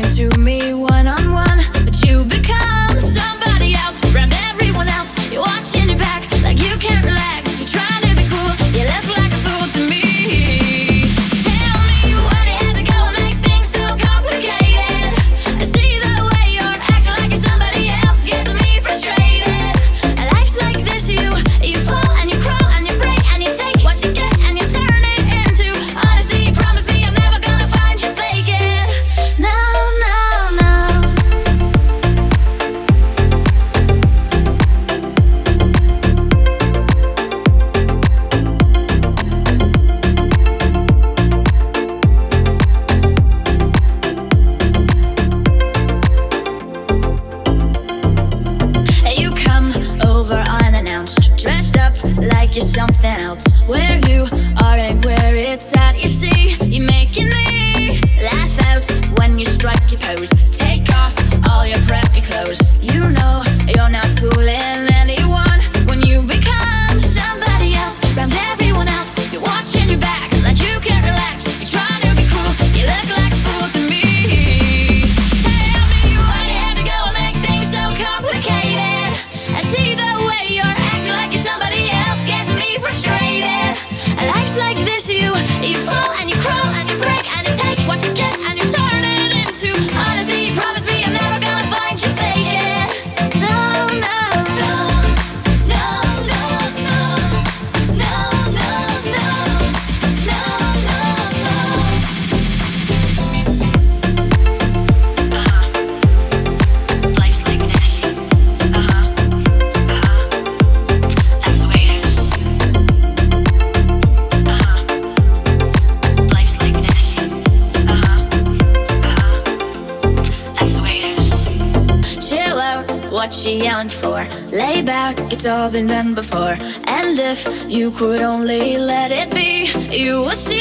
into something else where you are and where it's at. You see, you're making me laugh out when you strike your pose. Take off all your preppy clothes. You what she yelling for. Lay back, it's all been done before. And if you could only let it be, you would see.